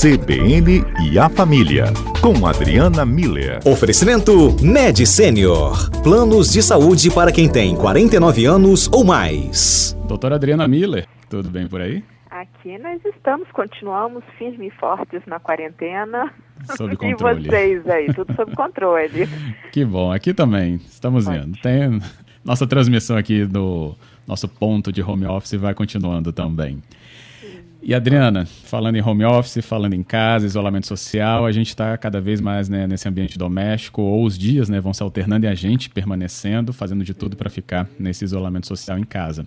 CBN e a Família, com Adriana Miller. Oferecimento Med Senior. Planos de saúde para quem tem 49 anos ou mais. Doutora Adriana Miller, tudo bem por aí? Aqui nós estamos, continuamos firmes e fortes na quarentena. Sob controle. E vocês aí, tudo sob controle. que bom, aqui também, estamos Pode. indo. Tem nossa transmissão aqui do nosso ponto de home office vai continuando também. E Adriana, falando em home office, falando em casa, isolamento social, a gente está cada vez mais né, nesse ambiente doméstico, ou os dias né, vão se alternando e a gente permanecendo, fazendo de tudo para ficar nesse isolamento social em casa.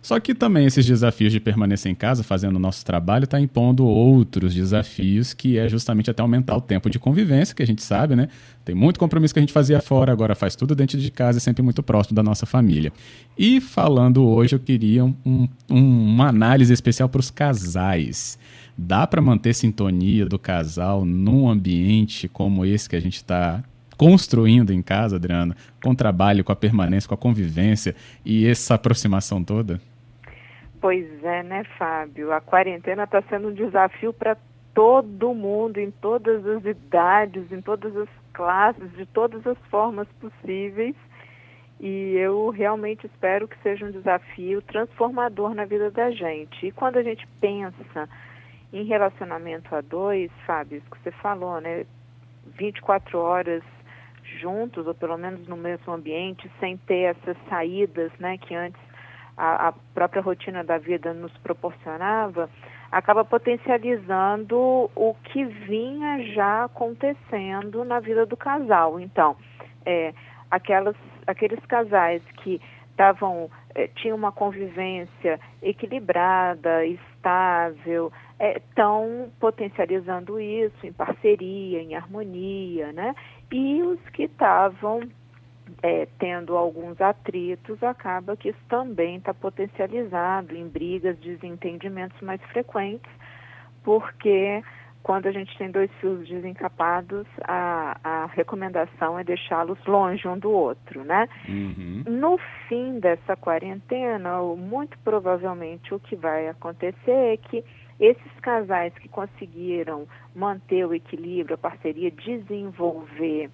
Só que também esses desafios de permanecer em casa, fazendo o nosso trabalho, está impondo outros desafios, que é justamente até aumentar o tempo de convivência, que a gente sabe, né? Tem muito compromisso que a gente fazia fora, agora faz tudo dentro de casa e sempre muito próximo da nossa família. E falando hoje, eu queria um, um, uma análise especial para os casais. Dá para manter sintonia do casal num ambiente como esse que a gente está construindo em casa, Adriana, com o trabalho, com a permanência, com a convivência e essa aproximação toda? Pois é, né, Fábio? A quarentena está sendo um desafio para todo mundo, em todas as idades, em todas as classes, de todas as formas possíveis. E eu realmente espero que seja um desafio transformador na vida da gente. E quando a gente pensa em relacionamento a dois, Fábio, isso que você falou, né? 24 horas juntos, ou pelo menos no mesmo ambiente, sem ter essas saídas, né, que antes a, a própria rotina da vida nos proporcionava, acaba potencializando o que vinha já acontecendo na vida do casal. Então, é, aquelas, aqueles casais que estavam é, tinham uma convivência equilibrada, estável, estão é, potencializando isso em parceria, em harmonia, né? E os que estavam é, tendo alguns atritos, acaba que isso também está potencializado em brigas, desentendimentos mais frequentes, porque quando a gente tem dois fios desencapados, a, a recomendação é deixá-los longe um do outro, né? Uhum. No fim dessa quarentena, muito provavelmente o que vai acontecer é que esses casais que conseguiram manter o equilíbrio, a parceria, desenvolver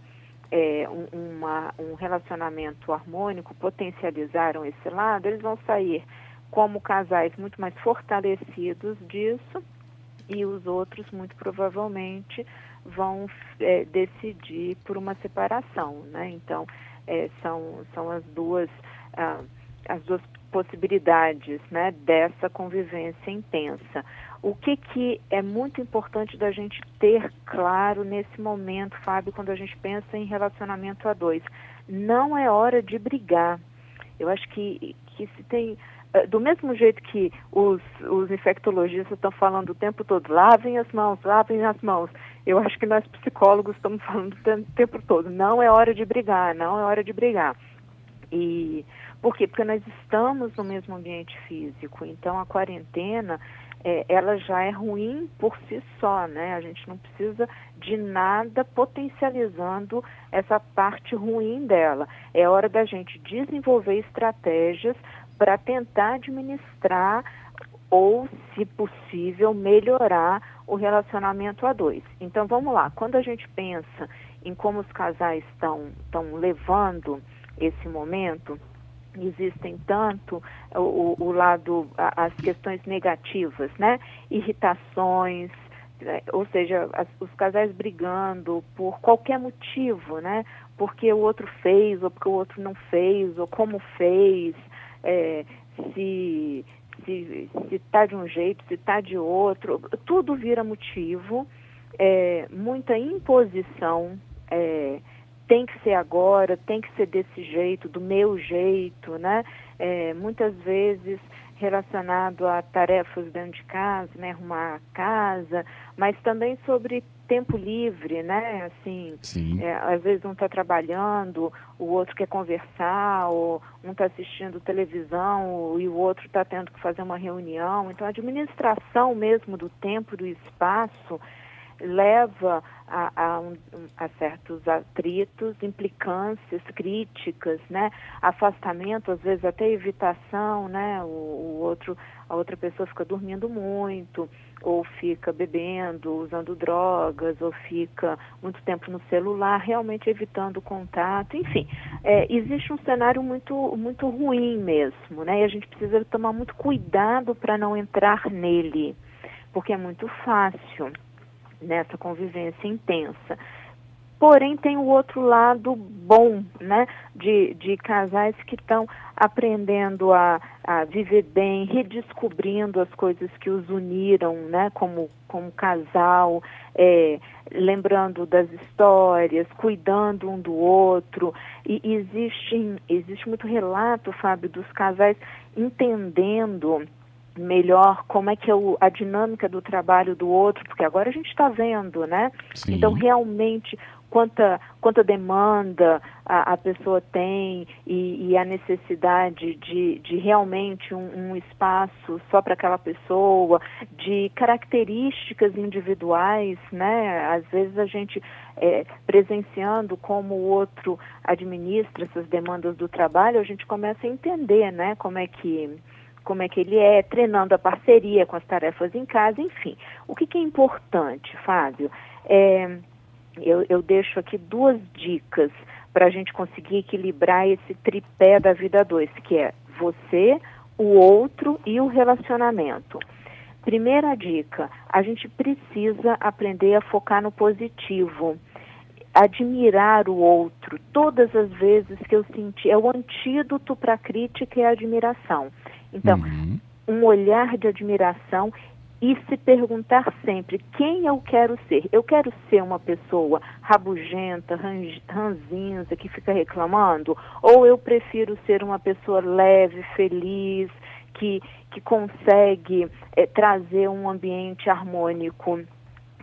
é, um, uma, um relacionamento harmônico, potencializaram esse lado, eles vão sair como casais muito mais fortalecidos disso e os outros, muito provavelmente, vão é, decidir por uma separação. Né? Então, é, são, são as duas. Ah, as duas possibilidades né, dessa convivência intensa. O que, que é muito importante da gente ter claro nesse momento, Fábio, quando a gente pensa em relacionamento a dois? Não é hora de brigar. Eu acho que, que se tem. Eh, do mesmo jeito que os, os infectologistas estão falando o tempo todo, lavem as mãos, lavem as mãos. Eu acho que nós psicólogos estamos falando o tempo todo, não é hora de brigar, não é hora de brigar. E por quê? Porque nós estamos no mesmo ambiente físico. Então a quarentena é, ela já é ruim por si só, né? A gente não precisa de nada potencializando essa parte ruim dela. É hora da gente desenvolver estratégias para tentar administrar ou, se possível, melhorar o relacionamento a dois. Então vamos lá, quando a gente pensa em como os casais estão levando esse momento, existem tanto o, o lado, as questões negativas, né? Irritações, né? ou seja, as, os casais brigando por qualquer motivo, né? Porque o outro fez, ou porque o outro não fez, ou como fez, é, se se está de um jeito, se está de outro, tudo vira motivo, é, muita imposição. É, tem que ser agora, tem que ser desse jeito, do meu jeito, né? É, muitas vezes relacionado a tarefas dentro de casa, né? Arrumar a casa, mas também sobre tempo livre, né? Assim, é, às vezes um está trabalhando, o outro quer conversar, ou um está assistindo televisão e o outro está tendo que fazer uma reunião. Então, a administração mesmo do tempo, do espaço, leva a, a, a, certos atritos, implicâncias, críticas, né? Afastamento, às vezes até evitação, né? O, o, outro, a outra pessoa fica dormindo muito, ou fica bebendo, usando drogas, ou fica muito tempo no celular, realmente evitando contato, enfim, é, existe um cenário muito, muito ruim mesmo, né? E a gente precisa tomar muito cuidado para não entrar nele, porque é muito fácil nessa convivência intensa. Porém, tem o outro lado bom, né, de, de casais que estão aprendendo a, a viver bem, redescobrindo as coisas que os uniram, né, como, como casal, é, lembrando das histórias, cuidando um do outro. E existe, existe muito relato, Fábio, dos casais entendendo melhor como é que é o, a dinâmica do trabalho do outro, porque agora a gente está vendo, né? Sim. Então, realmente, quanta, quanta demanda a, a pessoa tem e, e, a necessidade de, de realmente um, um espaço só para aquela pessoa, de características individuais, né? Às vezes a gente é, presenciando como o outro administra essas demandas do trabalho, a gente começa a entender, né? Como é que como é que ele é, treinando a parceria com as tarefas em casa, enfim. O que, que é importante, Fábio? É, eu, eu deixo aqui duas dicas para a gente conseguir equilibrar esse tripé da vida dois, que é você, o outro e o relacionamento. Primeira dica: a gente precisa aprender a focar no positivo, admirar o outro. Todas as vezes que eu senti, é o antídoto para a crítica e a admiração. Então, uhum. um olhar de admiração e se perguntar sempre quem eu quero ser. Eu quero ser uma pessoa rabugenta, ranzinza, que fica reclamando? Ou eu prefiro ser uma pessoa leve, feliz, que, que consegue é, trazer um ambiente harmônico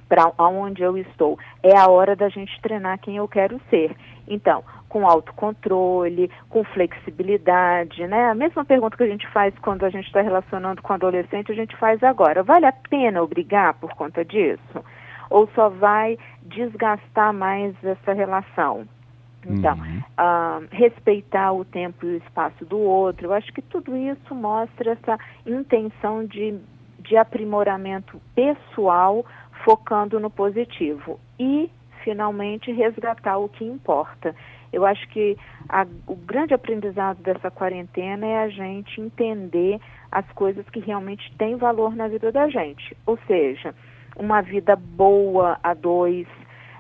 para onde eu estou? É a hora da gente treinar quem eu quero ser. Então, com autocontrole, com flexibilidade, né? A mesma pergunta que a gente faz quando a gente está relacionando com adolescente, a gente faz agora. Vale a pena obrigar por conta disso? Ou só vai desgastar mais essa relação? Então, uhum. uh, respeitar o tempo e o espaço do outro, eu acho que tudo isso mostra essa intenção de, de aprimoramento pessoal, focando no positivo. E, finalmente, resgatar o que importa. Eu acho que a, o grande aprendizado dessa quarentena é a gente entender as coisas que realmente têm valor na vida da gente. Ou seja, uma vida boa a dois,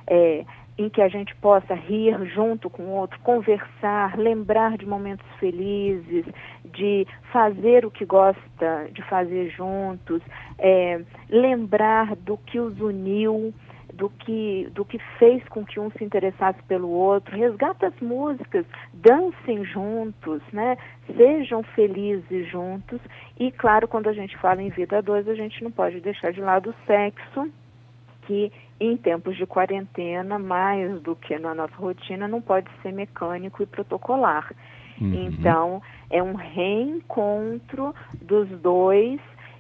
é, em que a gente possa rir junto com o outro, conversar, lembrar de momentos felizes, de fazer o que gosta de fazer juntos, é, lembrar do que os uniu do que, do que fez com que um se interessasse pelo outro, resgata as músicas, dancem juntos, né? Sejam felizes juntos. E claro, quando a gente fala em vida a dois, a gente não pode deixar de lado o sexo, que em tempos de quarentena, mais do que na nossa rotina, não pode ser mecânico e protocolar. Uhum. Então, é um reencontro dos dois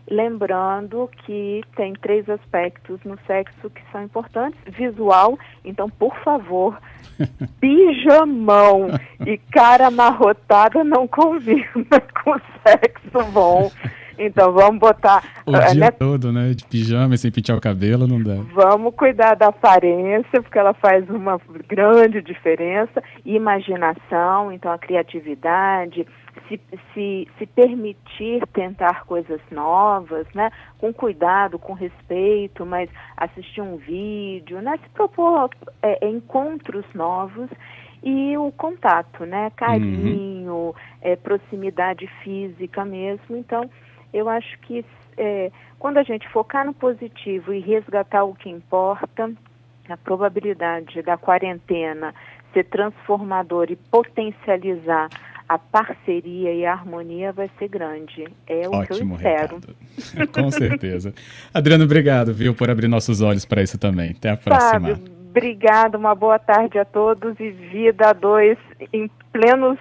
Lembrando que tem três aspectos no sexo que são importantes: visual, então, por favor, pijamão e cara amarrotada não combina com sexo bom. Então vamos botar. O dia né? todo, né? De pijama sem pentear o cabelo, não dá. Vamos cuidar da aparência, porque ela faz uma grande diferença. Imaginação, então a criatividade, se, se, se permitir tentar coisas novas, né? Com cuidado, com respeito, mas assistir um vídeo, né? Se propor é, encontros novos e o contato, né? Carinho, uhum. é, proximidade física mesmo. Então, eu acho que é, quando a gente focar no positivo e resgatar o que importa, a probabilidade da quarentena ser transformadora e potencializar a parceria e a harmonia vai ser grande. É o Ótimo que eu espero. Com certeza. Adriano, obrigado, viu, por abrir nossos olhos para isso também. Até a próxima. Fábio, obrigado, uma boa tarde a todos e vida a dois em plenos,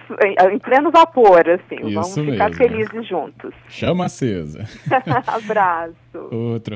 em, pleno vapor, assim. Isso Vamos ficar mesmo. felizes juntos. Chama acesa. Abraço. Outro.